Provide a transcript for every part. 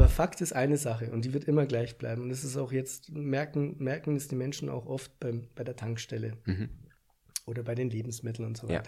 Aber Fakt ist eine Sache und die wird immer gleich bleiben. Und das ist auch jetzt, merken, merken es die Menschen auch oft beim, bei der Tankstelle Mhm. oder bei den Lebensmitteln und so Ja.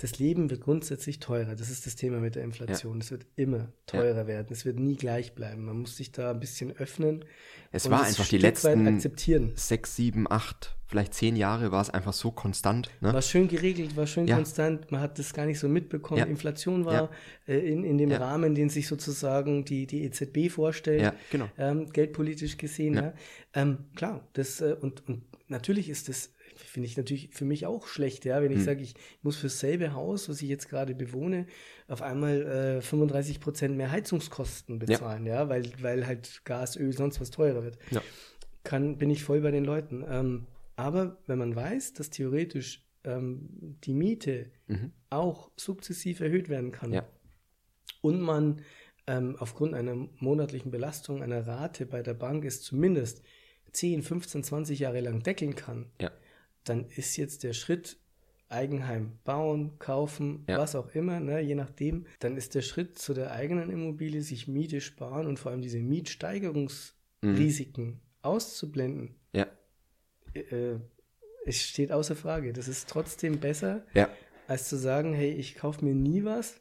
Das Leben wird grundsätzlich teurer. Das ist das Thema mit der Inflation. Es wird immer teurer werden. Es wird nie gleich bleiben. Man muss sich da ein bisschen öffnen. Es war einfach die letzten akzeptieren. sechs, sieben, acht, vielleicht zehn Jahre war es einfach so konstant. Ne? War schön geregelt, war schön Ja. konstant. Man hat das gar nicht so mitbekommen. Ja. Inflation war Ja. äh, in, in dem Ja. Rahmen, den sich sozusagen die, die EZB vorstellt, Ja, genau. ähm, geldpolitisch gesehen. Ja. Ja. Ähm, klar, das, äh, und, und natürlich ist das, finde ich natürlich für mich auch schlecht, ja, Hm. wenn ich sage, ich muss für dasselbe Haus, was ich jetzt gerade bewohne, auf einmal äh, 35 Prozent mehr Heizungskosten bezahlen, ja, weil, weil halt Gas, Öl, sonst was teurer wird Ja. kann, bin ich voll bei den Leuten. Ähm, aber wenn man weiß, dass theoretisch ähm, die Miete auch sukzessiv erhöht werden kann Mhm. Ja. und man ähm, aufgrund einer monatlichen Belastung einer Rate bei der Bank es zumindest 10, 15, 20 Jahre lang deckeln kann, Ja. Dann ist jetzt der Schritt Eigenheim bauen, kaufen, Ja. was auch immer, ne, je nachdem, dann ist der Schritt zu der eigenen Immobilie, sich Miete sparen und vor allem diese Mietsteigerungsrisiken auszublenden, Ja. äh, es steht außer Frage. Das ist trotzdem besser, Ja. als zu sagen, hey, ich kaufe mir nie was.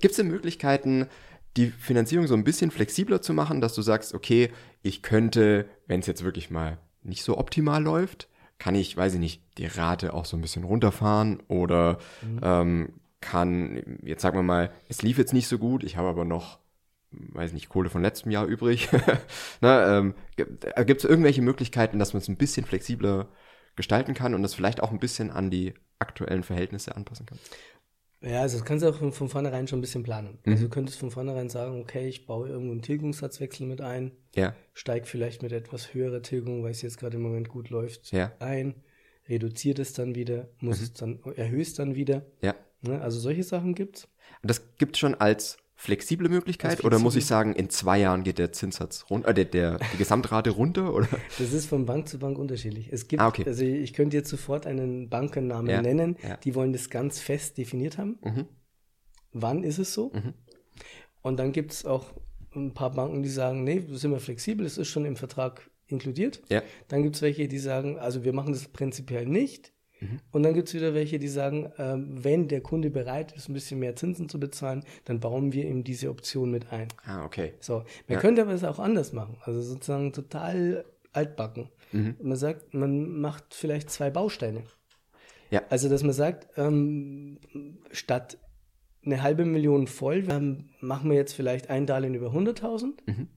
Gibt es denn Möglichkeiten, die Finanzierung so ein bisschen flexibler zu machen, dass du sagst, okay, ich könnte, wenn es jetzt wirklich mal nicht so optimal läuft, kann ich, weiß ich nicht, die Rate auch so ein bisschen runterfahren oder ähm, kann, jetzt sagen wir mal, es lief jetzt nicht so gut, ich habe aber noch, weiß nicht, Kohle von letztem Jahr übrig. Na, ähm, Gibt es irgendwelche Möglichkeiten, dass man es ein bisschen flexibler gestalten kann und das vielleicht auch ein bisschen an die aktuellen Verhältnisse anpassen kann? Ja, also das kannst du auch von, von vornherein schon ein bisschen planen. Mhm. Also du könntest von vornherein sagen, okay, ich baue irgendwo einen Tilgungssatzwechsel mit ein, Ja, steig vielleicht mit etwas höherer Tilgung, weil es jetzt gerade im Moment gut läuft, Ja. ein, reduziert es dann wieder, muss es dann, erhöhst dann wieder. ja. Ne? Also solche Sachen gibt's. Und das gibt es schon als flexible Möglichkeit oder muss ich sagen, in zwei Jahren geht der Zinssatz runter, äh, der, der, die Gesamtrate runter? Oder? Das ist von Bank zu Bank unterschiedlich. Es gibt, Ah, okay. also ich könnte jetzt sofort einen Bankennamen Ja, nennen, ja. die wollen das ganz fest definiert haben. Mhm. Wann ist es so? Und dann gibt es auch ein paar Banken, die sagen, nee, wir sind wir flexibel, es ist schon im Vertrag inkludiert. Ja. Dann gibt es welche, die sagen, also wir machen das prinzipiell nicht. Mhm. Und dann gibt es wieder welche, die sagen, ähm, wenn der Kunde bereit ist, ein bisschen mehr Zinsen zu bezahlen, dann bauen wir ihm diese Option mit ein. Ah, okay. So, man Ja. könnte aber es auch anders machen. Also sozusagen total altbacken. Mhm. Man sagt, man macht vielleicht zwei Bausteine. Ja. Also, dass man sagt, ähm, statt eine halbe Million voll, ähm, machen wir jetzt vielleicht ein Darlehen über 100.000 Mhm.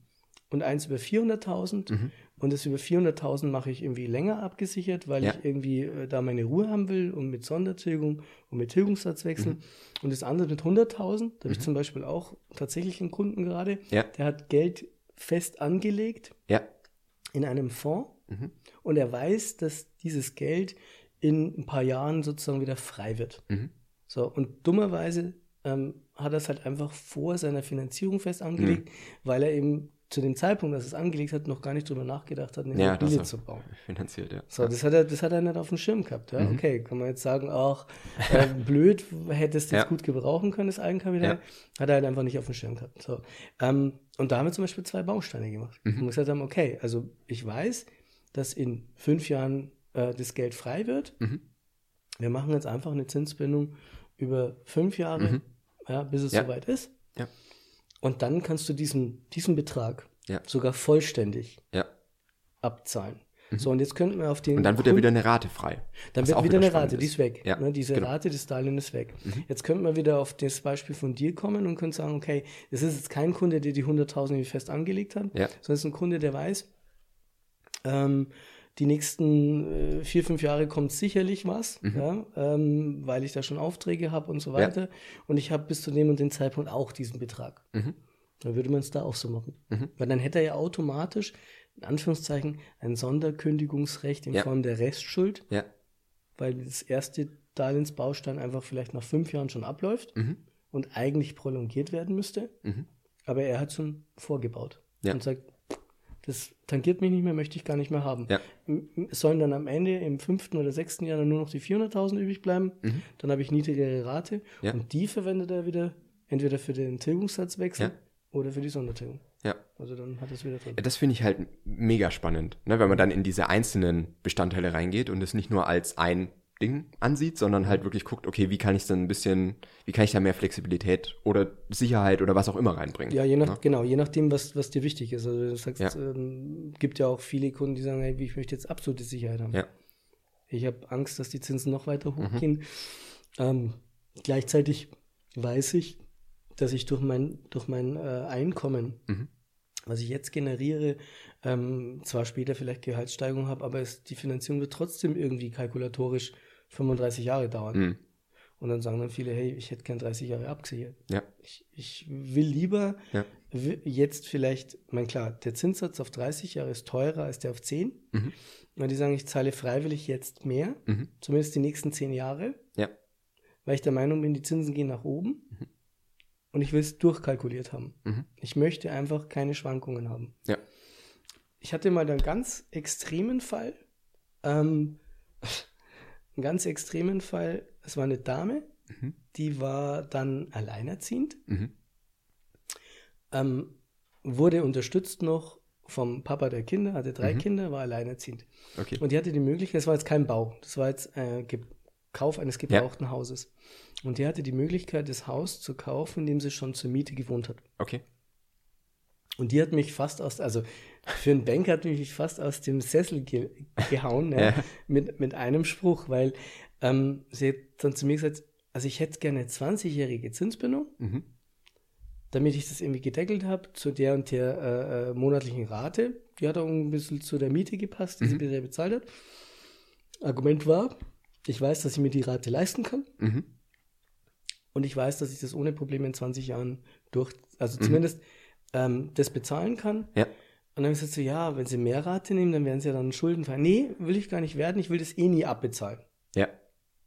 Und eins über 400.000 und das über 400.000 mache ich irgendwie länger abgesichert, weil Ja. ich irgendwie äh, da meine Ruhe haben will und mit Sondertilgung und mit Tilgungssatzwechsel Mhm. und das andere mit 100.000, da habe ich zum Beispiel auch tatsächlich einen Kunden gerade, Ja. der hat Geld fest angelegt Ja. in einem Fonds Mhm. und er weiß, dass dieses Geld in ein paar Jahren sozusagen wieder frei wird. Mhm. So, und dummerweise ähm, hat er es halt einfach vor seiner Finanzierung fest angelegt, Mhm. weil er eben zu dem Zeitpunkt, dass es angelegt hat, noch gar nicht drüber nachgedacht hat, eine Ja, Immobilie zu bauen. finanziert, ja. So, das hat, er, das hat er nicht auf dem Schirm gehabt. Ja? Mhm. Okay, kann man jetzt sagen, ach, äh, blöd, hättest du es Ja. gut gebrauchen können, das Eigenkapital. Hat er halt einfach nicht auf dem Schirm gehabt. So, ähm, und da haben wir zum Beispiel zwei Bausteine gemacht. Mhm. Und gesagt haben, okay, also ich weiß, dass in fünf Jahren äh, das Geld frei wird. Mhm. Wir machen jetzt einfach eine Zinsbindung über fünf Jahre, ja, bis es Mhm. Ja. soweit ist. Ja. Und dann kannst du diesen, diesen Betrag Ja. sogar vollständig Ja. abzahlen. So, und jetzt könnten wir auf den Mhm. Und dann wird ja wieder eine Rate frei. dann wird wieder eine Rate, die ist weg. Ja, ne, diese genau. Mhm. Rate des Darlehens ist weg. Jetzt könnten wir wieder auf das Beispiel von dir kommen und können sagen, okay, das ist jetzt kein Kunde, der die 100.000 irgendwie fest angelegt hat, sondern es ist ein Kunde, der weiß, ähm, die nächsten äh, vier, fünf Jahre kommt sicherlich was, Mhm. ja, ähm, weil ich da schon Aufträge habe und so weiter. Und ich habe bis zu dem und dem Zeitpunkt auch diesen Betrag. Mhm. Dann würde man es da auch so machen. Weil dann hätte er ja automatisch, in Anführungszeichen, ein Sonderkündigungsrecht in Ja. Form der Restschuld Ja. weil das erste Darlehensbaustein einfach vielleicht nach fünf Jahren schon abläuft Mhm. und eigentlich prolongiert werden müsste. Mhm. Aber er hat schon vorgebaut Ja. und sagt, Das tangiert mich nicht mehr, möchte ich gar nicht mehr haben. Ja. Es sollen dann am Ende im fünften oder sechsten Jahr dann nur noch die 400.000 übrig bleiben. Dann habe ich niedrigere Rate. Mhm. Ja. Und die verwendet er wieder entweder für den Tilgungssatzwechsel Ja. oder für die Sondertilgung. Ja. Also dann hat es wieder drin. Das finde ich halt mega spannend, ne? wenn man dann in diese einzelnen Bestandteile reingeht und es nicht nur als ein Ding ansieht, sondern halt wirklich guckt, okay, wie kann ich dann ein bisschen, wie kann ich da mehr Flexibilität oder Sicherheit oder was auch immer reinbringen. Ja, je nach, ne? genau, je nachdem, was, was dir wichtig ist. Also du sagst, Ja. ähm, gibt ja auch viele Kunden, die sagen, hey, ich möchte jetzt absolute Sicherheit haben. Ja. Ich habe Angst, dass die Zinsen noch weiter Mhm. hochgehen. Ähm, gleichzeitig weiß ich, dass ich durch mein, durch mein äh, Einkommen, Mhm. was ich jetzt generiere, ähm, zwar später vielleicht Gehaltssteigerung habe, aber es, die Finanzierung wird trotzdem irgendwie kalkulatorisch 35 Jahre dauern. Mhm. Und dann sagen dann viele, hey, ich hätte gern 30 Jahre abgesichert. Ja. Ich, ich will lieber Ja. jetzt vielleicht, mein klar, der Zinssatz auf 30 Jahre ist teurer als der auf 10. Mhm. Und die sagen, ich zahle freiwillig jetzt mehr, Mhm. zumindest die nächsten 10 Jahre, Ja. weil ich der Meinung bin, die Zinsen gehen nach oben. Und ich will es durchkalkuliert haben. Mhm. Ich möchte einfach keine Schwankungen haben. Ja. Ich hatte mal einen ganz extremen Fall. Ähm, einen ganz extremen Fall. Es war eine Dame, Mhm. die war dann alleinerziehend, Mhm. ähm, wurde unterstützt noch vom Papa der Kinder, hatte drei Mhm. Kinder, war alleinerziehend. Okay. Und die hatte die Möglichkeit, das war jetzt kein Bau, das war jetzt äh, Kauf eines gebrauchten Hauses. Und die hatte die Möglichkeit, das Haus zu kaufen, in dem sie schon zur Miete gewohnt hat. Okay. Und die hat mich fast aus, also für einen Banker hat mich fast aus dem Sessel ge gehauen, ja, Ja. mit, mit einem Spruch, weil ähm, sie hat dann zu mir gesagt, also ich hätte gerne 20-jährige Zinsbindung, Mhm. damit ich das irgendwie gedeckelt habe zu der und der äh, äh, monatlichen Rate. Die hat auch ein bisschen zu der Miete gepasst, die sie bisher bezahlt hat. Argument war, ich weiß, dass ich mir die Rate leisten kann Mhm. und ich weiß, dass ich das ohne Probleme in 20 Jahren durch, also zumindest ähm, das bezahlen kann. Ja. Und dann habe ich gesagt, so, ja, wenn sie mehr Rate nehmen, dann werden sie ja dann schuldenfrei. Nee, will ich gar nicht werden, ich will das eh nie abbezahlen. Ja.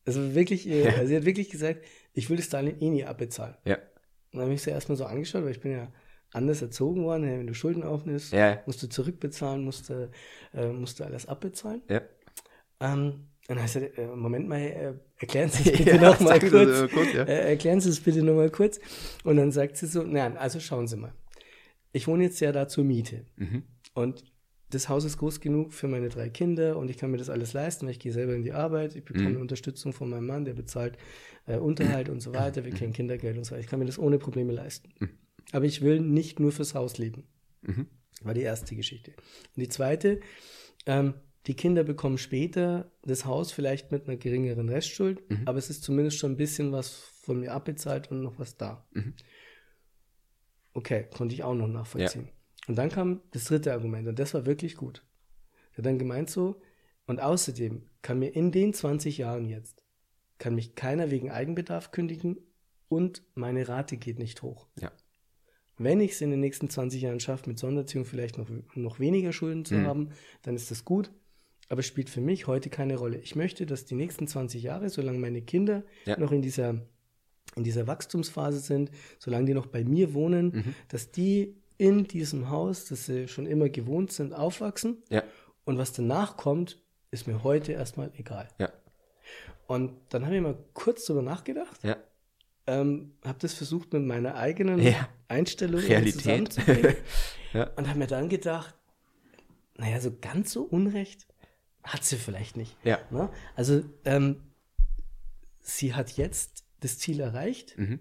Also wirklich, äh, also sie hat wirklich gesagt, ich will das Darlehen eh nie abbezahlen. Ja. Und dann habe ich sie erstmal so angeschaut, weil ich bin ja anders erzogen worden. Ja, Wenn du Schulden aufnimmst, Ja. musst du zurückbezahlen, musst du, äh, musst du alles abbezahlen. Ja. Ähm, und dann ich gesagt, äh, Moment mal, äh, erklären Sie es bitte Ja, noch mal kurz. das, äh, kurz, ja. äh, erklären Sie es bitte noch mal kurz. Und dann sagt sie so, nein, also schauen Sie mal. Ich wohne jetzt ja da zur Miete. Mhm. Und das Haus ist groß genug für meine drei Kinder und ich kann mir das alles leisten, weil ich gehe selber in die Arbeit, ich bekomme Mhm. Unterstützung von meinem Mann, der bezahlt äh, Unterhalt und so weiter, wir kriegen Kindergeld und so weiter. Ich kann mir das ohne Probleme leisten. Aber ich will nicht nur fürs Haus leben. Mhm. War die erste Geschichte. Und die zweite, ähm, die Kinder bekommen später das Haus vielleicht mit einer geringeren Restschuld, aber es ist zumindest schon ein bisschen was von mir abbezahlt und noch was da. Okay, konnte ich auch noch nachvollziehen. Und dann kam das dritte Argument und das war wirklich gut. Er hat dann gemeint so, und außerdem kann mir in den 20 Jahren jetzt, kann mich keiner wegen Eigenbedarf kündigen und meine Rate geht nicht hoch. Ja. Wenn ich es in den nächsten 20 Jahren schaffe, mit Sonderziehung vielleicht noch, noch weniger Schulden zu Mhm. haben, dann ist das gut. Aber es spielt für mich heute keine Rolle. Ich möchte, dass die nächsten 20 Jahre, solange meine Kinder Ja. noch in dieser, in dieser Wachstumsphase sind, solange die noch bei mir wohnen, Mhm. dass die in diesem Haus, das sie schon immer gewohnt sind, aufwachsen. Ja. Und was danach kommt, ist mir heute erstmal egal. Ja. Und dann habe ich mal kurz drüber nachgedacht, Ja. ähm, habe das versucht mit meiner eigenen Ja. Einstellung Realität. zusammenzubringen Ja. und habe mir dann gedacht, naja, so ganz so Unrecht hat sie vielleicht nicht. Ja. Ne? Also ähm, sie hat jetzt das Ziel erreicht, Mhm.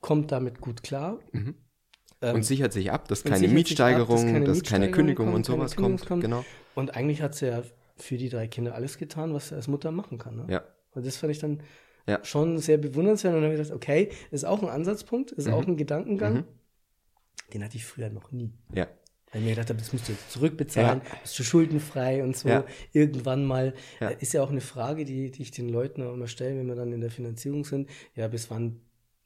kommt damit gut klar. Mhm. Ähm, Und sichert sich ab, dass keine sich ab, Mietsteigerung, dass keine dass keine Mietsteigerung Kündigung kommt, und keine sowas kommt. kommt. Genau. Und eigentlich hat sie ja für die drei Kinder alles getan, was sie als Mutter machen kann. Ne? Ja. Und das fand ich dann Ja. schon sehr bewundernswert. Und dann habe ich gedacht, okay, ist auch ein Ansatzpunkt, ist auch ein Gedankengang. Mhm. Den hatte ich früher noch nie. Ja. Weil ich mir gedacht habe, das musst du jetzt zurückbezahlen, bist du schuldenfrei und so. Ja. Irgendwann mal. Ja. Äh, Ist ja auch eine Frage, die, die ich den Leuten auch immer stelle, wenn wir dann in der Finanzierung sind. Ja, bis wann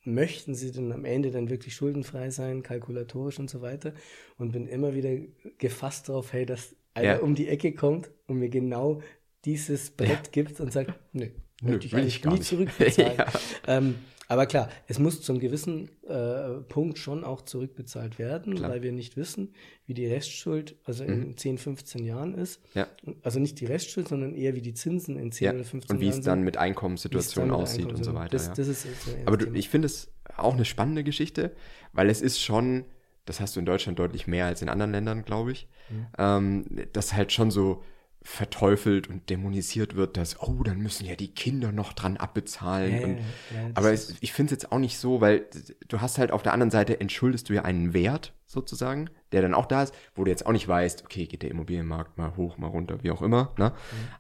möchten sie denn am Ende dann wirklich schuldenfrei sein, kalkulatorisch und so weiter? Und bin immer wieder gefasst darauf, hey, dass einer Ja. um die Ecke kommt und mir genau dieses Brett gibt und sagt, nö, Nö, möchte ich eigentlich nie zurückbezahlen. Ja. ähm, aber klar, es muss zum gewissen äh, Punkt schon auch zurückbezahlt werden, Klar. Mhm. weil wir nicht wissen, wie die Restschuld also in 10, 15 Jahren ist. Ja. Also nicht die Restschuld, sondern eher wie die Zinsen in 10 Ja. oder 15 Und wie Jahren es dann mit Einkommenssituationen aussieht und so weiter. Das, ja. das ist Aber du, ich finde es auch eine spannende Geschichte, weil es ist schon, das hast du in Deutschland deutlich mehr als in anderen Ländern, glaube ich, Mhm. ähm, dass halt schon so verteufelt und dämonisiert wird, dass, oh, dann müssen ja die Kinder noch dran abbezahlen. Ja, und, ja, aber es, ich finde es jetzt auch nicht so, weil du hast halt auf der anderen Seite entschuldest du ja einen Wert sozusagen, der dann auch da ist, wo du jetzt auch nicht weißt, okay, geht der Immobilienmarkt mal hoch, mal runter, wie auch immer. Ne?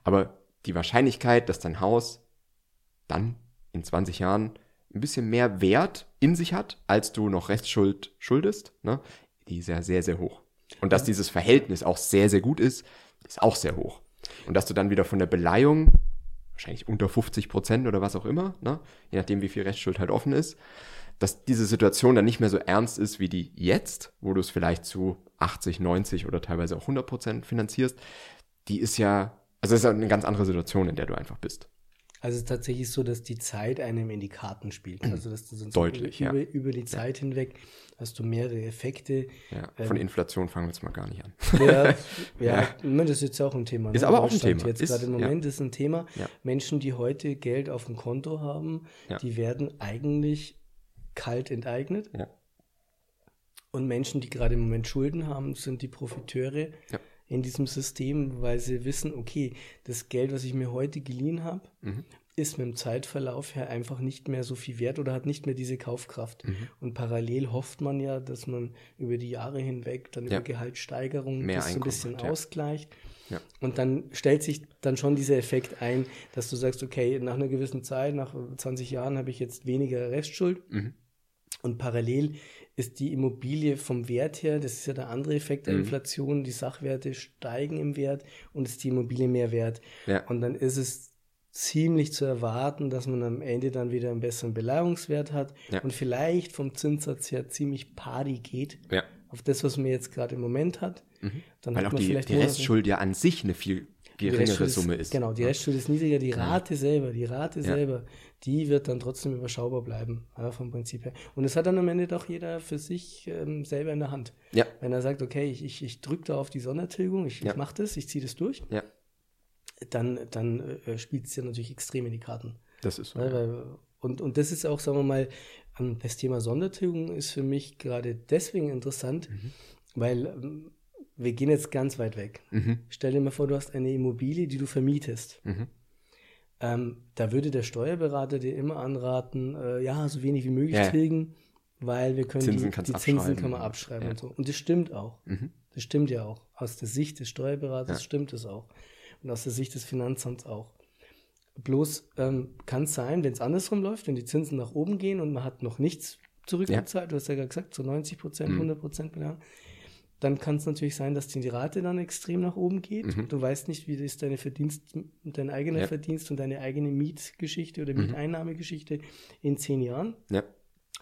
Aber die Wahrscheinlichkeit, dass dein Haus dann in 20 Jahren ein bisschen mehr Wert in sich hat, als du noch Restschuld schuldest, ne? die ist ja sehr, sehr hoch. Und dass dieses Verhältnis auch sehr, sehr gut ist, ist auch sehr hoch. Und dass du dann wieder von der Beleihung, wahrscheinlich unter 50 Prozent oder was auch immer, ne? je nachdem, wie viel Restschuld halt offen ist, dass diese Situation dann nicht mehr so ernst ist wie die jetzt, wo du es vielleicht zu 80, 90 oder teilweise auch 100 Prozent finanzierst, die ist ja, also es ist eine ganz andere Situation, in der du einfach bist. Also es ist tatsächlich so, dass die Zeit einem in die Karten spielt. Also dass du sonst Deutlich, über, ja. über die Zeit hinweg hast du mehrere Effekte. Ja, Ähm, von Inflation fangen wir jetzt mal gar nicht an. Ja, ja, das ist jetzt auch ein Thema. Ist ne? aber auch ein Thema. Jetzt Ist- gerade im ja. Moment ist ein Thema. Ja. Menschen, die heute Geld auf dem Konto haben, Ja. die werden eigentlich kalt enteignet. Ja. Und Menschen, die gerade im Moment Schulden haben, sind die Profiteure Ja. In diesem System, weil sie wissen, okay, das Geld, was ich mir heute geliehen habe, Mhm. ist mit dem Zeitverlauf her einfach nicht mehr so viel wert oder hat nicht mehr diese Kaufkraft. Mhm. Und parallel hofft man ja, dass man über die Jahre hinweg dann Ja. über Gehaltssteigerungen Mehr das so ein bisschen hat, ja. ausgleicht. Ja. Und dann stellt sich dann schon dieser Effekt ein, dass du sagst, okay, nach einer gewissen Zeit, nach 20 Jahren habe ich jetzt weniger Restschuld. Mhm. Und parallel ist die Immobilie vom Wert her, das ist ja der andere Effekt der Mhm. Inflation, die Sachwerte steigen im Wert und ist die Immobilie mehr wert. Ja. Und dann ist es ziemlich zu erwarten, dass man am Ende dann wieder einen besseren Beleihungswert hat Ja. und vielleicht vom Zinssatz her ziemlich pari geht Ja. auf das, was man jetzt gerade im Moment hat. Dann Weil hat auch man die, vielleicht die Restschuld ja an sich eine viel geringere Restschuld Summe ist. Genau, die Restschuld ist niedriger, die Rate selber, die Rate selber, die wird dann trotzdem überschaubar bleiben, vom Prinzip her. Und das hat dann am Ende doch jeder für sich ähm, selber in der Hand. Wenn er sagt, okay, ich, ich, ich drücke da auf die Sondertilgung, ich, ich mache das, ich ziehe das durch, dann, dann äh, spielt es ja natürlich extrem in die Karten. das ist so. Ne, weil, und, und das ist auch, sagen wir mal, ähm, das Thema Sondertilgung ist für mich gerade deswegen interessant, Mhm. weil ähm, wir gehen jetzt ganz weit weg. Mhm. Stell dir mal vor, du hast eine Immobilie, die du vermietest. Mhm. Ähm, da würde der Steuerberater dir immer anraten, äh, ja, so wenig wie möglich Ja. tilgen, weil wir können Zinsen die, die Zinsen abschreiben. kann man abschreiben Ja. und so. Und das stimmt auch. Mhm. Das stimmt ja auch. Aus der Sicht des Steuerberaters Ja. stimmt es auch. Und aus der Sicht des Finanzamts auch. Bloß ähm, kann es sein, wenn es andersrum läuft, wenn die Zinsen nach oben gehen und man hat noch nichts zurückgezahlt, du hast ja gerade gesagt, zu 90 Prozent, Mhm. 100 Prozent Belang, dann kann es natürlich sein, dass die Rate dann extrem nach oben geht. Mhm. Du weißt nicht, wie ist deine Verdienst, dein eigener Ja. Verdienst und deine eigene Mietgeschichte oder Mhm. Mieteinnahmegeschichte in zehn Jahren. Ja.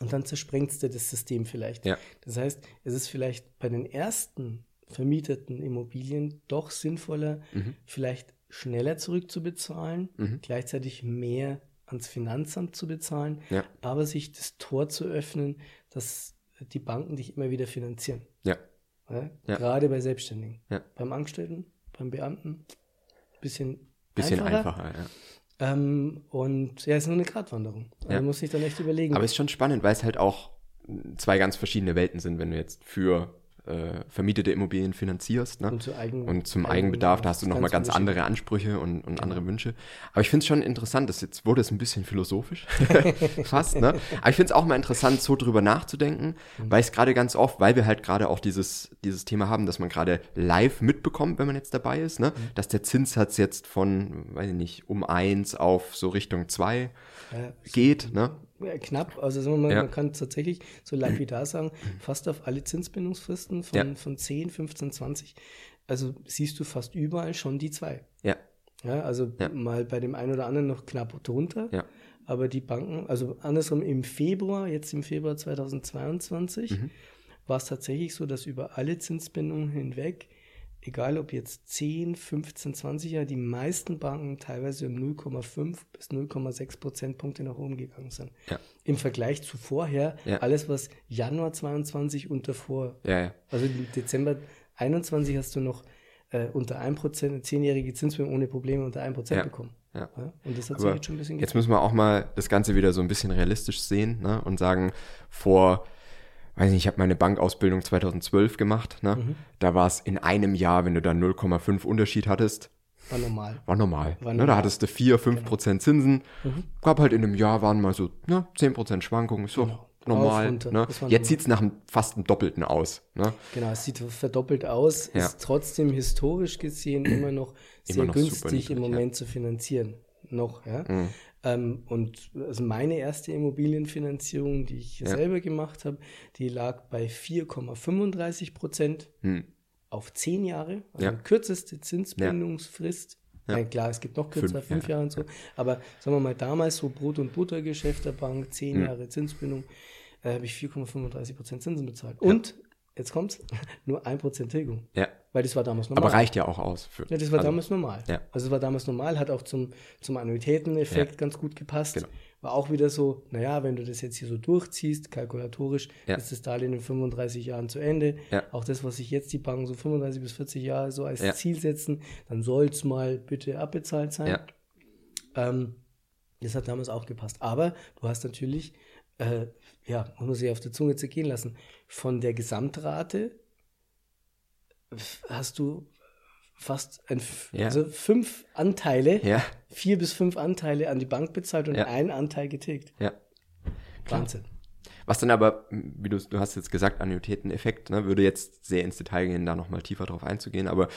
Und dann zersprengst du das System vielleicht. Ja. Das heißt, es ist vielleicht bei den ersten vermieteten Immobilien doch sinnvoller, Mhm. vielleicht schneller zurückzubezahlen, Mhm. gleichzeitig mehr ans Finanzamt zu bezahlen, Ja. aber sich das Tor zu öffnen, dass die Banken dich immer wieder finanzieren. Ja. Ja? Gerade bei Selbstständigen. Ja. Beim Angestellten, beim Beamten, bisschen, Bisschen einfacher. einfacher, ja. Ähm, und ja, es ist nur eine Gratwanderung. Also Ja. Man muss sich dann echt überlegen. Aber es ist schon spannend, weil es halt auch zwei ganz verschiedene Welten sind, wenn du jetzt für äh, vermietete Immobilien finanzierst. Ne? Und zu Eigen- und zum Eigen- Eigenbedarf, da hast du ganz nochmal ganz unterschiedlich. andere Ansprüche und, und andere Wünsche. Aber ich finde es schon interessant, dass jetzt wurde es ein bisschen philosophisch, fast, ne? Aber ich finde es auch mal interessant, so drüber nachzudenken, Mhm. weil ich es gerade ganz oft, weil wir halt gerade auch dieses, dieses Thema haben, dass man gerade live mitbekommt, wenn man jetzt dabei ist, ne? Mhm. Dass der Zinssatz jetzt von, weiß ich nicht, um eins auf so Richtung zwei Ja, geht, ne? Ja, knapp, also sagen wir mal, Ja. man kann tatsächlich so lapidar sagen, fast auf alle Zinsbindungsfristen von, Ja. von 10, 15, 20, also siehst du fast überall schon die zwei. Ja, Ja, also Ja. mal bei dem einen oder anderen noch knapp drunter, ja, aber die Banken, also andersrum im Februar, jetzt im Februar 2022, Mhm. war es tatsächlich so, dass über alle Zinsbindungen hinweg egal ob jetzt 10, 15, 20 Jahre, die meisten Banken teilweise um 0,5 bis 0,6 Prozentpunkte nach oben gegangen sind. Ja. Im Vergleich zu vorher, Ja. alles was Januar 22 und davor. Ja. Also im Dezember 21 hast du noch äh, unter 1 Prozent, zehnjährige Zinsbindung ohne Probleme unter 1 Prozent Ja. bekommen. Ja. Und das hat sich jetzt schon ein bisschen jetzt müssen wir auch mal das Ganze wieder so ein bisschen realistisch sehen ne? und sagen, vor, weiß nicht, ich habe meine Bankausbildung 2012 gemacht. Ne? Mhm. Da war es in einem Jahr, wenn du da 0,5 Unterschied hattest, war normal. war normal. War ne? normal. Genau. Da hattest du 4, 5 Prozent Zinsen. Gab halt in einem Jahr waren mal so ne, 10 Prozent Schwankungen. Ist so Genau. normal. Runter. Ne? Jetzt sieht es nach einem fast einem Doppelten aus. Ne? Genau, es sieht verdoppelt aus, Ja. ist trotzdem historisch gesehen immer noch sehr Immer noch günstig im ja. Moment zu finanzieren. Noch, ja. Mhm. Ähm, und also meine erste Immobilienfinanzierung, die ich Ja. selber gemacht habe, die lag bei 4,35 Prozent Hm. auf zehn Jahre, also Ja. die kürzeste Zinsbindungsfrist. Ja. Ja. klar, es gibt noch kürzer, Fünf, fünf, ja. Jahre und so. Aber sagen wir mal, damals so Brot- und Buttergeschäft der Bank, zehn Mhm. Jahre Zinsbindung, äh, habe ich 4,35 Prozent Zinsen bezahlt. Und, jetzt kommt's, nur 1 Prozent Tilgung. Ja. Weil das war damals normal. Aber reicht ja auch aus. Für, Ja, das war also, damals normal. Ja. Also es war damals normal, hat auch zum, zum Annuitäteneffekt Ja. ganz gut gepasst. Genau. War auch wieder so, naja, wenn du das jetzt hier so durchziehst, kalkulatorisch, Ja. ist das Darlehen in 35 Jahren zu Ende. Ja. Auch das, was sich jetzt die Banken so 35 bis 40 Jahre so als. Ziel setzen, dann soll es mal bitte abbezahlt sein. Ja. Ähm, das hat damals auch gepasst. Aber du hast natürlich, äh, ja, muss man sich auf der Zunge zergehen lassen, von der Gesamtrate hast du fast ein, Ja. also fünf Anteile, Ja, vier bis fünf Anteile an die Bank bezahlt und Ja. einen Anteil getilgt. ja. Klar. Wahnsinn. Was dann aber, wie du, du hast jetzt gesagt, Annuitäteneffekt, ne, würde jetzt sehr ins Detail gehen, da nochmal tiefer drauf einzugehen, aber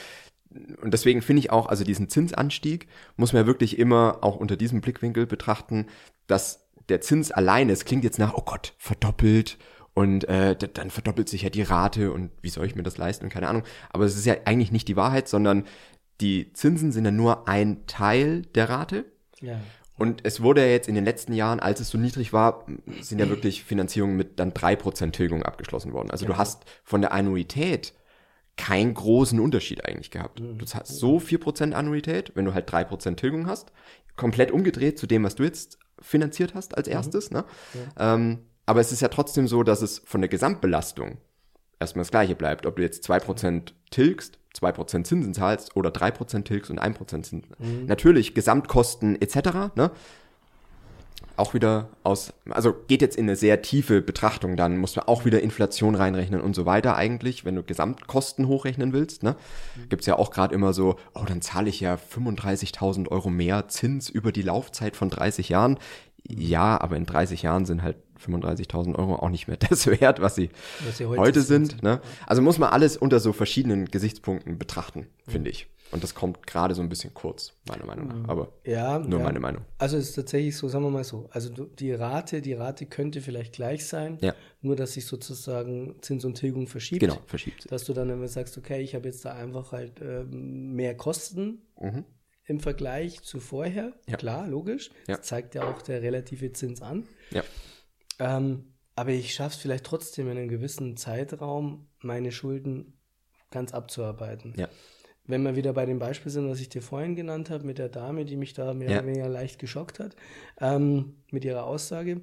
und deswegen finde ich auch, also diesen Zinsanstieg muss man wirklich immer auch unter diesem Blickwinkel betrachten, dass der Zins alleine, es klingt jetzt nach, oh Gott, verdoppelt und äh, dann verdoppelt sich ja die Rate und wie soll ich mir das leisten und keine Ahnung. Aber es ist ja eigentlich nicht die Wahrheit, sondern die Zinsen sind ja nur ein Teil der Rate. Ja. Und es wurde ja jetzt in den letzten Jahren, als es so niedrig war, sind ja wirklich Finanzierungen mit dann 3% Tilgung abgeschlossen worden. Also du hast von der Annuität keinen großen Unterschied eigentlich gehabt. Du hast so 4% Annuität, wenn du halt 3% Tilgung hast, komplett umgedreht zu dem, was du jetzt finanziert hast als erstes. Ne? Ähm, aber es ist ja trotzdem so, dass es von der Gesamtbelastung erstmal das gleiche bleibt. Ob du jetzt 2% tilgst, 2% Zinsen zahlst oder 3% tilgst und 1% Zinsen. Natürlich Gesamtkosten etc. Ne? Auch wieder aus, also geht jetzt in eine sehr tiefe Betrachtung, dann muss man auch wieder Inflation reinrechnen und so weiter eigentlich, wenn du Gesamtkosten hochrechnen willst. Ne? Gibt's ja auch gerade immer so, oh, dann zahle ich ja 35.000 Euro mehr Zins über die Laufzeit von 30 Jahren. Ja, aber in 30 Jahren sind halt 35.000 Euro auch nicht mehr das wert, was sie Was sie heute, heute sind. sind. Ne? Also muss man alles unter so verschiedenen Gesichtspunkten betrachten, finde ich. Und das kommt gerade so ein bisschen kurz, meiner Meinung nach. Aber Ja, nur ja. meine Meinung. Also es ist tatsächlich so, sagen wir mal so, also die Rate, die Rate könnte vielleicht gleich sein, Ja. nur dass sich sozusagen Zins und Tilgung verschiebt. Genau, verschiebt. Dass du dann immer sagst, okay, ich habe jetzt da einfach halt ähm, mehr Kosten im Vergleich zu vorher. Mhm. Ja. Klar, logisch. Das zeigt ja auch der relative Zins an. Ja. Ähm, aber ich schaffe es vielleicht trotzdem in einem gewissen Zeitraum, meine Schulden ganz abzuarbeiten. Ja. Wenn wir wieder bei dem Beispiel sind, was ich dir vorhin genannt habe, mit der Dame, die mich da mehr Ja. oder weniger leicht geschockt hat, ähm, mit ihrer Aussage,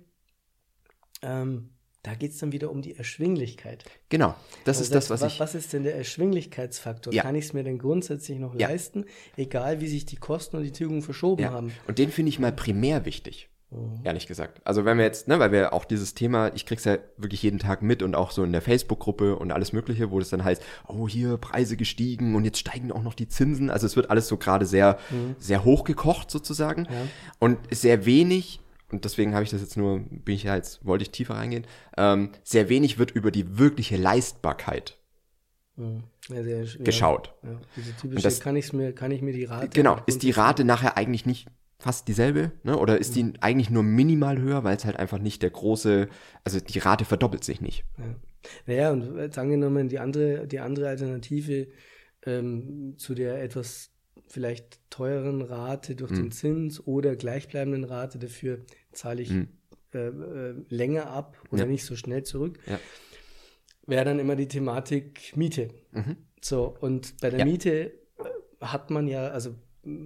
ähm, da geht es dann wieder um die Erschwinglichkeit. Genau, das Also ist das, was was, ich. was ist denn der Erschwinglichkeitsfaktor? Ja. Kann ich es mir denn grundsätzlich noch Ja. leisten, egal wie sich die Kosten und die Tilgung verschoben Ja. haben? Und den finde ich mal primär wichtig. Mhm. Ehrlich gesagt. Also wenn wir jetzt, ne, weil wir auch dieses Thema, ich krieg's ja wirklich jeden Tag mit und auch so in der Facebook-Gruppe und alles Mögliche, wo das dann heißt, oh, hier Preise gestiegen und jetzt steigen auch noch die Zinsen. Also es wird alles so gerade sehr, sehr hochgekocht sozusagen. Mhm. Ja. Und sehr wenig, und deswegen habe ich das jetzt nur, bin ich ja jetzt, wollte ich tiefer reingehen, ähm, sehr wenig wird über die wirkliche Leistbarkeit Mhm. Ja, sehr, geschaut. Ja, diese typische, das- kann, ich's mir, kann ich mir die Rate. Genau, ist die Rate nachher eigentlich nicht fast dieselbe, ne? Oder ist die eigentlich nur minimal höher, weil es halt einfach nicht der große, also die Rate verdoppelt sich nicht. Ja. Naja, und jetzt angenommen, die andere, die andere Alternative ähm, zu der etwas vielleicht teureren Rate durch Mhm. den Zins oder gleichbleibenden Rate, dafür zahle ich Mhm. äh, äh, länger ab oder Ja. nicht so schnell zurück, Ja. wäre dann immer die Thematik Miete. Mhm. So, und bei der. Miete äh, hat man ja, also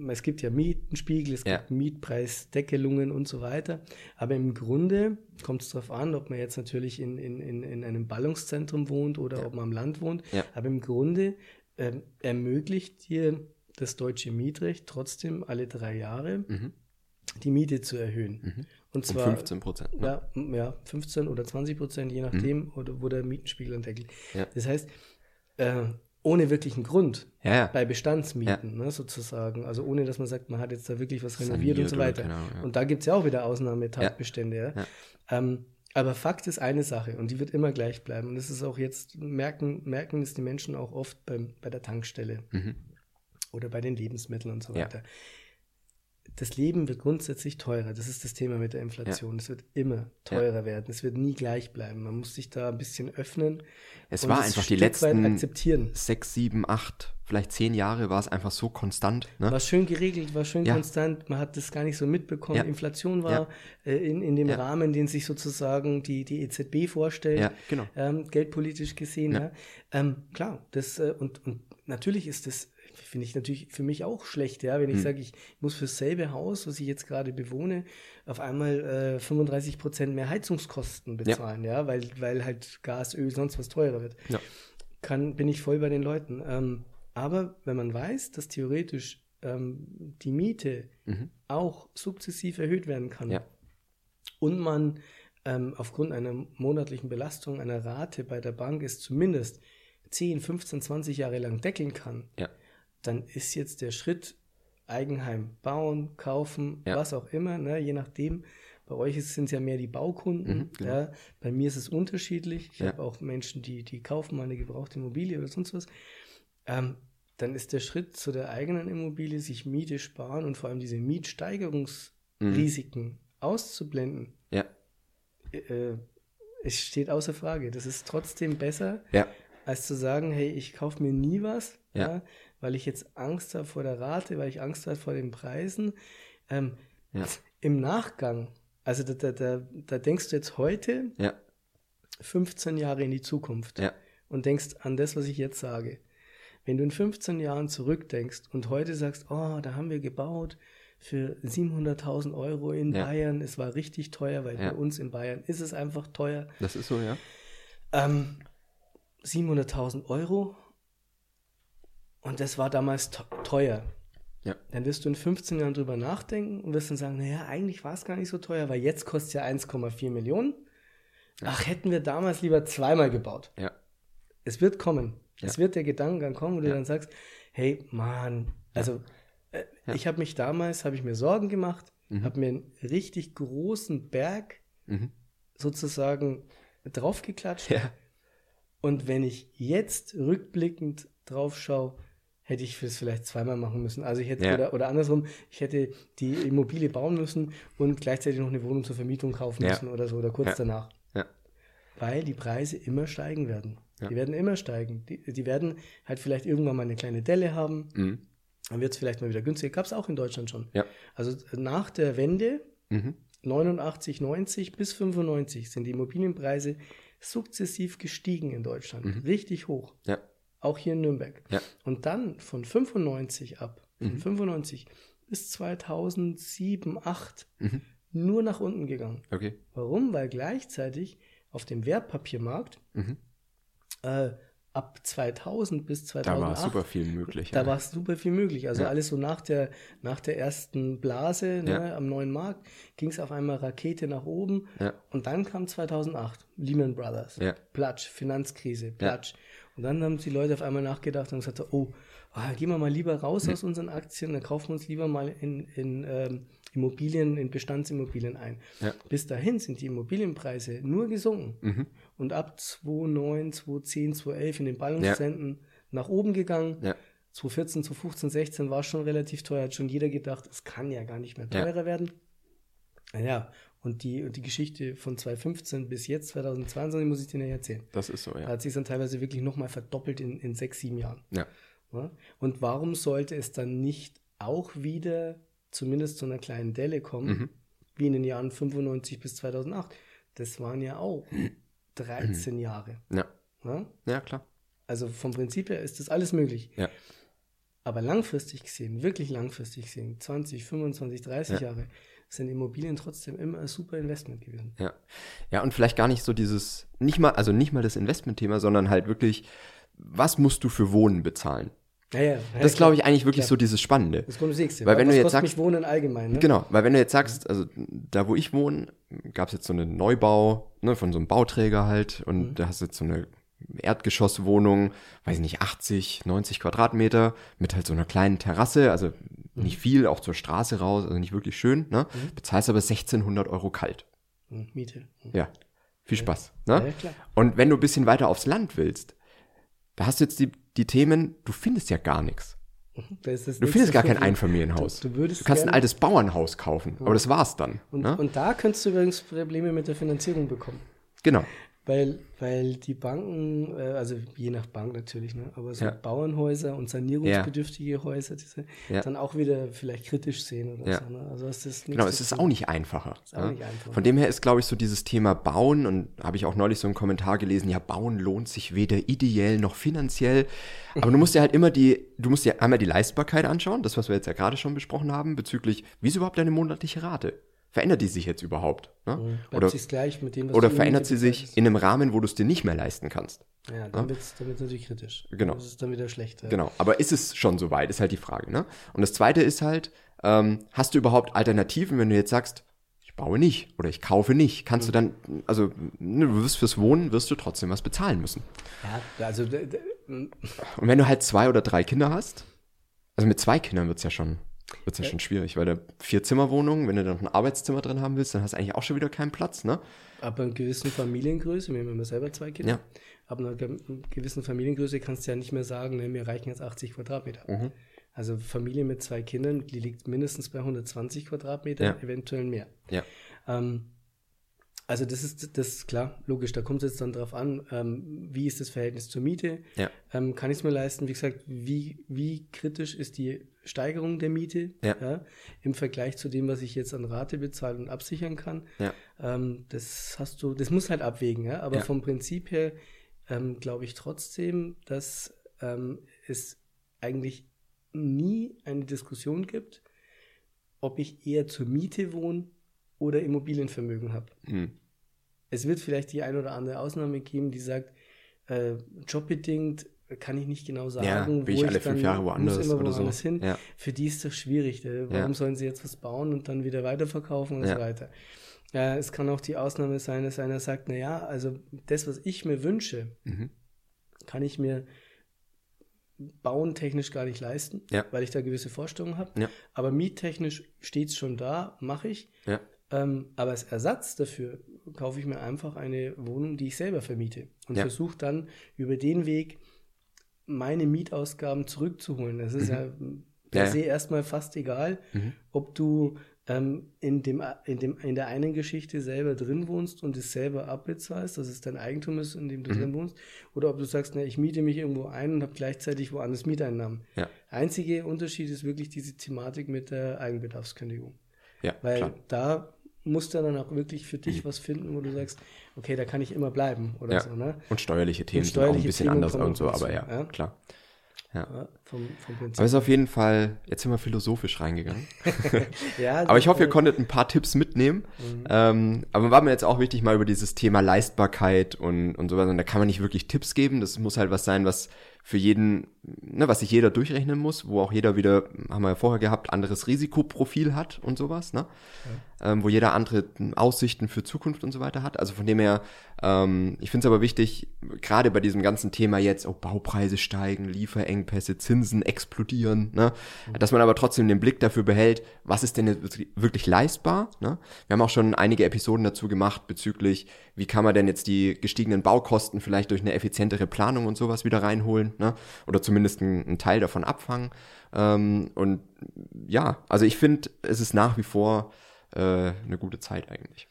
es gibt ja Mietenspiegel, es Ja. gibt Mietpreisdeckelungen und so weiter. Aber im Grunde kommt es darauf an, ob man jetzt natürlich in, in, in, in einem Ballungszentrum wohnt oder ob man am Land wohnt. Ja. Aber im Grunde ähm, ermöglicht dir das deutsche Mietrecht trotzdem alle drei Jahre die Miete zu erhöhen. Und Um zwar 15 Prozent. Ne? ja, ja, 15 oder 20 Prozent, je nachdem, oder wo der Mietenspiegel. Ja. Das heißt, äh, ohne wirklichen Grund Ja, ja. bei Bestandsmieten, ne, sozusagen. Also ohne, dass man sagt, man hat jetzt da wirklich was renoviert und so weiter. ja. Und da gibt es ja auch wieder Ausnahmetatbestände. Ja. Ja. Ähm, aber Fakt ist eine Sache und die wird immer gleich bleiben. Und das ist auch jetzt, merken, merken es die Menschen auch oft beim, bei der Tankstelle oder bei den Lebensmitteln und so Mhm. Ja. weiter. Das Leben wird grundsätzlich teurer. Das ist das Thema mit der Inflation. Es wird immer teurer werden. Es wird nie gleich bleiben. Man muss sich da ein bisschen öffnen. Es und war einfach die letzten akzeptieren. sechs, sieben, acht, vielleicht zehn Jahre war es einfach so konstant. Ne? War schön geregelt, war schön Ja. konstant. Man hat das gar nicht so mitbekommen. Ja. Inflation war Ja. äh, in, in dem Ja. Rahmen, den sich sozusagen die, die EZB vorstellt, Ja, genau. ähm, geldpolitisch gesehen. Ja. Ja. Ähm, klar, das, äh, und, und natürlich ist das, finde ich natürlich für mich auch schlecht, ja, wenn Hm. ich sage, ich muss für dasselbe Haus, was ich jetzt gerade bewohne, auf einmal äh, 35 Prozent mehr Heizungskosten bezahlen, ja, weil, weil halt Gas, Öl, sonst was teurer wird. Ja. Kann, bin ich voll bei den Leuten. Ähm, aber wenn man weiß, dass theoretisch ähm, die Miete auch sukzessiv erhöht werden kann Mhm. Ja. und man ähm, aufgrund einer monatlichen Belastung einer Rate bei der Bank es zumindest 10, 15, 20 Jahre lang deckeln kann, Ja. Dann ist jetzt der Schritt Eigenheim bauen, kaufen, Ja. was auch immer, ne, je nachdem. Bei euch sind es ja mehr die Baukunden. Mhm, genau. ja. Bei mir ist es unterschiedlich. Ich Ja. habe auch Menschen, die, die kaufen mal eine gebrauchte Immobilie oder sonst was. Ähm, dann ist der Schritt zu der eigenen Immobilie, sich Miete sparen und vor allem diese Mietsteigerungsrisiken auszublenden, Ja. äh, es steht außer Frage. Das ist trotzdem besser, Ja. als zu sagen, hey, ich kaufe mir nie was, Ja. Weil ich jetzt Angst habe vor der Rate, weil ich Angst habe vor den Preisen. Ähm, Ja. Im Nachgang, also da, da, da, da denkst du jetzt heute Ja. 15 Jahre in die Zukunft Ja. und denkst an das, was ich jetzt sage. Wenn du in 15 Jahren zurückdenkst und heute sagst, oh, da haben wir gebaut für 700.000 Euro in Ja. Bayern, es war richtig teuer, weil bei uns in Bayern ist es einfach teuer. Das ist so, ja. Ähm, 700.000 Euro und das war damals te- teuer. Ja. Dann wirst du in 15 Jahren drüber nachdenken und wirst dann sagen, naja, eigentlich war es gar nicht so teuer, weil jetzt kostet es ja 1,4 Millionen. Ach, hätten wir damals lieber zweimal gebaut. Ja. Es wird kommen. Es Ja. wird der Gedankengang kommen, wo du Ja. dann sagst, hey, Mann, also äh, ich habe mich damals, habe ich mir Sorgen gemacht, habe mir einen richtig großen Berg Mhm. sozusagen draufgeklatscht. Ja. Und wenn ich jetzt rückblickend drauf schaue, hätte ich es vielleicht zweimal machen müssen. Also ich hätte, Ja. oder, oder andersrum, ich hätte die Immobilie bauen müssen und gleichzeitig noch eine Wohnung zur Vermietung kaufen Ja. müssen oder so, oder kurz Ja. danach. Ja. Weil die Preise immer steigen werden. Die werden immer steigen. Die, die werden halt vielleicht irgendwann mal eine kleine Delle haben. Mhm. Dann wird es vielleicht mal wieder günstiger. Gab es auch in Deutschland schon. Also nach der Wende Mhm. 89, 90 bis 95 sind die Immobilienpreise sukzessiv gestiegen in Deutschland. Richtig hoch. Ja. Auch hier in Nürnberg. Ja. Und dann von 95 ab, von Mhm. 95 bis 2007, 2008 Mhm. nur nach unten gegangen. Okay. Warum? Weil gleichzeitig auf dem Wertpapiermarkt Mhm. äh, ab 2000 bis Da 2008 war super viel möglich. da ja. war super viel möglich. Also Ja. alles so nach der, nach der ersten Blase ne, Ja. am neuen Markt ging es auf einmal Rakete nach oben. Und dann kam 2008 Lehman Brothers. Platsch, Finanzkrise, Platsch. Und dann haben die Leute auf einmal nachgedacht und gesagt, oh, ah, gehen wir mal lieber raus aus unseren Aktien, dann kaufen wir uns lieber mal in, in ähm, Immobilien, in Bestandsimmobilien ein. Ja. Bis dahin sind die Immobilienpreise nur gesunken. Mhm. Und ab 2009, 2010, 2011 in den Ballungszentren nach oben gegangen. Ja. 2014, 2015, 16 war es schon relativ teuer. Hat schon jeder gedacht, es kann ja gar nicht mehr Ja. teurer werden. Naja, und die, und die Geschichte von 2015 bis jetzt, 2022, muss ich dir nicht erzählen. Das ist so, Da ja. hat sich dann teilweise wirklich nochmal verdoppelt in, in sechs, sieben Jahren. Ja. Ja? Und warum sollte es dann nicht auch wieder zumindest zu einer kleinen Delle kommen, Mhm. wie in den Jahren 95 bis 2008? Das waren ja auch 13 Jahre. Ja. Ja? Ja, klar. Also vom Prinzip her ist das alles möglich. Ja. Aber langfristig gesehen, wirklich langfristig gesehen, 20, 25, 30 Ja. Jahre, sind Immobilien trotzdem immer ein super Investment gewesen. Ja. Ja, und vielleicht gar nicht so dieses, nicht mal, also nicht mal das Investmentthema, sondern halt wirklich, was musst du für Wohnen bezahlen? Naja, Das glaube ich eigentlich wirklich so dieses Spannende. Das das nächste. Weil wenn Was du jetzt sagst- Wohnen allgemein, ne? Genau, weil wenn du jetzt sagst, also da wo ich wohne, gab es jetzt so einen Neubau, ne, von so einem Bauträger halt und Mhm. da hast du jetzt so eine Erdgeschosswohnung, weiß ich nicht, 80, 90 Quadratmeter mit halt so einer kleinen Terrasse, also Mhm. nicht viel, auch zur Straße raus, also nicht wirklich schön, ne? Bezahlst aber 1600 Euro kalt. Hm, Miete. Hm. Ja, viel Spaß, Ja, ne? ja. Und wenn du ein bisschen weiter aufs Land willst, da hast du jetzt die, die Themen, du findest ja gar nichts. Das Du findest gar kein. Einfamilienhaus. Du, du würdest kannst ein altes Bauernhaus kaufen, aber das war's dann. und, ne? und da könntest du übrigens Probleme mit der Finanzierung bekommen. Genau. Weil, weil die Banken, äh, also je nach Bank natürlich, ne, aber so Ja. Bauernhäuser und sanierungsbedürftige Häuser, diese Ja. dann auch wieder vielleicht kritisch sehen oder Ja. so. Ne? Also ist das Genau, es ist dazu. auch nicht einfacher. Ist auch ja. nicht einfacher. Von dem her ist, glaube ich, so dieses Thema Bauen, und habe ich auch neulich so einen Kommentar gelesen, ja, Bauen lohnt sich weder ideell noch finanziell. Aber du musst dir halt immer die, du musst dir einmal die Leistbarkeit anschauen, das, was wir jetzt ja gerade schon besprochen haben, bezüglich, wie ist überhaupt deine monatliche Rate? Verändert die sich jetzt überhaupt? Ne? Bleibt Oder, dem, oder verändert sie sich in einem Rahmen, wo du es dir nicht mehr leisten kannst? Ja, dann wird es natürlich kritisch. Genau. Das ist dann wieder schlecht. Ja. Genau, aber ist es schon so weit, ist halt die Frage. Ne? Und das Zweite ist halt, ähm, hast du überhaupt Alternativen, wenn du jetzt sagst, ich baue nicht oder ich kaufe nicht, kannst du dann, also ne, du wirst fürs Wohnen, wirst du trotzdem was bezahlen müssen. Ja, also d- Und wenn du halt zwei oder drei Kinder hast, also mit zwei Kindern wird's ja schon, wird's ja, schon schwierig, weil der Vier-Zimmer-Wohnung, wenn du dann noch ein Arbeitszimmer drin haben willst, dann hast du eigentlich auch schon wieder keinen Platz, ne? ab einer gewissen Familiengröße, wir haben ja selber zwei Kinder, Ja. ab einer ge- gewissen Familiengröße kannst du ja nicht mehr sagen, ne, mir reichen jetzt 80 Quadratmeter. Mhm. Also Familie mit zwei Kindern, die liegt mindestens bei 120 Quadratmetern, Ja. eventuell mehr. Ja. Ähm, also das ist, das ist klar, logisch, da kommt es jetzt dann drauf an, ähm, wie ist das Verhältnis zur Miete, Ja. ähm, kann ich es mir leisten, wie gesagt, wie, wie kritisch ist die Steigerung der Miete Ja. im Vergleich zu dem, was ich jetzt an Rate bezahle und absichern kann. Ja. Ähm, das hast du, das muss halt abwägen, ja? aber Ja. vom Prinzip her ähm, glaube ich trotzdem, dass ähm, es eigentlich nie eine Diskussion gibt, ob ich eher zur Miete wohne oder Immobilienvermögen habe. Hm. Es wird vielleicht die ein oder andere Ausnahme geben, die sagt, äh, jobbedingt kann ich nicht genau sagen, Ja, will ich alle fünf dann Jahre woanders muss immer oder so. woanders hin. Ja. Für die ist das schwierig. äh, Warum Ja. sollen sie jetzt was bauen und dann wieder weiterverkaufen und Ja. so weiter? Äh, es kann auch die Ausnahme sein, dass einer sagt, na ja, also das, was ich mir wünsche, Mhm. kann ich mir bauen technisch gar nicht leisten, Ja. weil ich da gewisse Vorstellungen habe. Ja. Aber miettechnisch steht es schon da, mache ich. Ja. Ähm, aber als Ersatz dafür kaufe ich mir einfach eine Wohnung, die ich selber vermiete und Ja. versuche dann über den Weg meine Mietausgaben zurückzuholen. Das ist ja per Mhm. Ja, se erstmal fast egal, Mhm. ob du ähm, in, dem, in, dem, in der einen Geschichte selber drin wohnst und es selber abbezahlst, dass es dein Eigentum ist, in dem du Mhm. drin wohnst, oder ob du sagst, na, ich miete mich irgendwo ein und habe gleichzeitig woanders Mieteinnahmen. Ja. Einzige Unterschied ist wirklich diese Thematik mit der Eigenbedarfskündigung. Ja, Weil klar. da musst du dann auch wirklich für dich was finden, wo du sagst, okay, da kann ich immer bleiben oder Ja. so. Ne? Und steuerliche Themen sind auch steuerliche ein bisschen Themen anders und so, aber ja, ja. klar. Ja, vom, vom Prinzip. Aber es ist auf jeden Fall, jetzt sind wir philosophisch reingegangen. ja, Aber ich hoffe, ihr konntet ein paar Tipps mitnehmen. Mhm. Ähm, aber war mir jetzt auch wichtig, mal über dieses Thema Leistbarkeit und, und so weiter. Und da kann man nicht wirklich Tipps geben. Das muss halt was sein, was für jeden, ne, was sich jeder durchrechnen muss, wo auch jeder wieder, haben wir ja vorher gehabt, anderes Risikoprofil hat und sowas, ne? Ähm, wo jeder andere Aussichten für Zukunft und so weiter hat. Also von dem her, ähm, ich finde es aber wichtig, gerade bei diesem ganzen Thema jetzt, oh, Baupreise steigen, Lieferengpässe, Zinsen explodieren, ne? Dass man aber trotzdem den Blick dafür behält, was ist denn jetzt wirklich leistbar, ne? Wir haben auch schon einige Episoden dazu gemacht bezüglich, wie kann man denn jetzt die gestiegenen Baukosten vielleicht durch eine effizientere Planung und sowas wieder reinholen, ne? Oder zumindest einen, einen Teil davon abfangen. Ähm, und ja, also ich finde, es ist nach wie vor äh, eine gute Zeit eigentlich.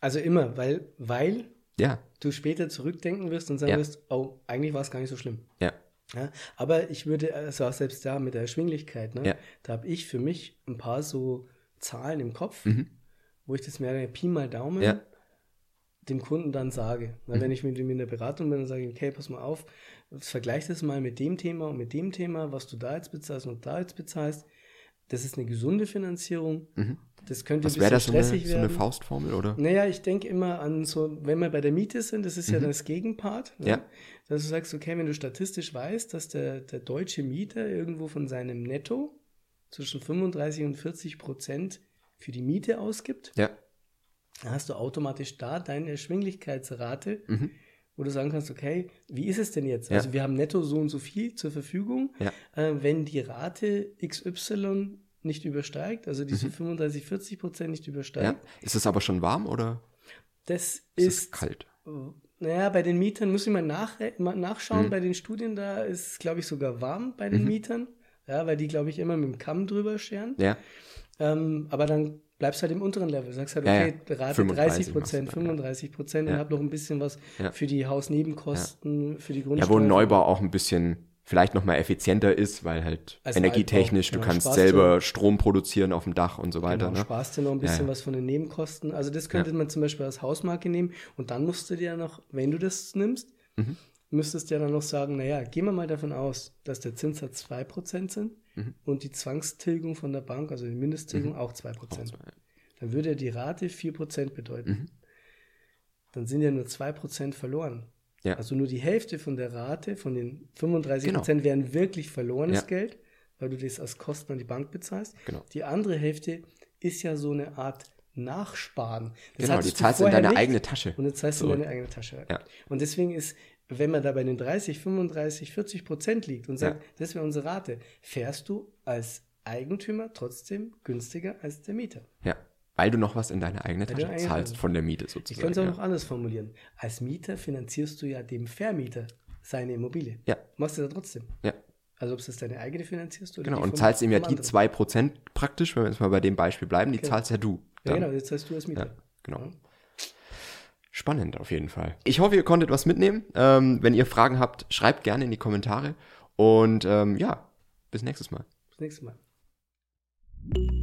Also immer, weil, weil Ja, du später zurückdenken wirst und sagen Ja. wirst, oh, eigentlich war es gar nicht so schlimm. ja, Ja, aber ich würde, also auch selbst da mit der Erschwinglichkeit, ne, Ja. da habe ich für mich ein paar so Zahlen im Kopf, Mhm. wo ich das mehr Pi mal Daumen Ja. dem Kunden dann sage. Na, mhm. Wenn ich mit ihm in der Beratung bin, dann sage ich, okay, pass mal auf, vergleich das mal mit dem Thema und mit dem Thema, was du da jetzt bezahlst und da jetzt bezahlst. Das ist eine gesunde Finanzierung. Mhm. Das könnte Was wäre das so eine, so eine, Faustformel, oder? Naja, ich denke immer an so, wenn wir bei der Miete sind, das ist mhm. ja das Gegenpart. Ne? Ja. Dass du sagst, okay, wenn du statistisch weißt, dass der, der deutsche Mieter irgendwo von seinem Netto zwischen 35 und 40 Prozent für die Miete ausgibt, ja. dann hast du automatisch da deine Erschwinglichkeitsrate, mhm. wo du sagen kannst, okay, wie ist es denn jetzt? Ja. Also wir haben netto so und so viel zur Verfügung. Ja. Äh, wenn die Rate XY nicht übersteigt, also diese mhm. 35, 40 Prozent nicht übersteigt. Ist es aber schon warm oder? Das ist, ist kalt. Naja, bei den Mietern muss ich mal, nach, mal nachschauen. Mhm. Bei den Studien da ist es, glaube ich, sogar warm bei den mhm. Mietern. Ja, weil die, glaube ich, immer mit dem Kamm drüber scheren. Ja. Ähm, aber dann bleibst halt im unteren Level. Sagst halt, okay, ja, Rate 30 Prozent, 35 Prozent ja. und hab noch ein bisschen was ja. für die Hausnebenkosten, für die Grundsteuer. Ja, wo ein Neubau auch ein bisschen vielleicht noch mal effizienter ist, weil halt also energietechnisch, Altbau, du kannst selber du, Strom produzieren auf dem Dach und so weiter. Genau, ne? sparst dir noch ein bisschen ja. was von den Nebenkosten. Also das könnte ja. man zum Beispiel als Hausmarke nehmen und dann musst du dir noch, wenn du das nimmst, mhm. müsstest du ja dann noch sagen, naja, gehen wir mal davon aus, dass der Zinssatz 2% sind mhm. und die Zwangstilgung von der Bank, also die Mindesttilgung mhm. auch 2%. Auch zwei, ja. Dann würde die Rate 4% bedeuten. Mhm. Dann sind ja nur 2% verloren. Ja. Also nur die Hälfte von der Rate, von den 35 genau. Prozent, wären wirklich verlorenes ja. Geld, weil du das als Kosten an die Bank bezahlst. Genau. Die andere Hälfte ist ja so eine Art Nachsparen. Das genau, die zahlst du in deine eigene Tasche. Und jetzt zahlst du so. in deine eigene Tasche. Ja. Und deswegen ist, wenn man da bei den 30, 35, 40 Prozent liegt und sagt, das wäre unsere Rate, fährst du als Eigentümer trotzdem günstiger als der Mieter. Ja. Weil du noch was in deine eigene Tasche eigene zahlst Tasche. von der Miete sozusagen. Ich könnte es auch ja. noch anders formulieren. Als Mieter finanzierst du ja dem Vermieter seine Immobilie. Ja. Machst du da trotzdem. Ja. Also ob es deine eigene finanzierst oder Genau, und zahlst ihm ja die anderen. 2% praktisch, wenn wir jetzt mal bei dem Beispiel bleiben, die genau. zahlst ja du. Dann. Ja, genau, jetzt zahlst du als Mieter. Ja, genau. Ja. Spannend auf jeden Fall. Ich hoffe, ihr konntet was mitnehmen. Ähm, wenn ihr Fragen habt, schreibt gerne in die Kommentare. Und ähm, ja, bis nächstes Mal. Bis nächstes Mal.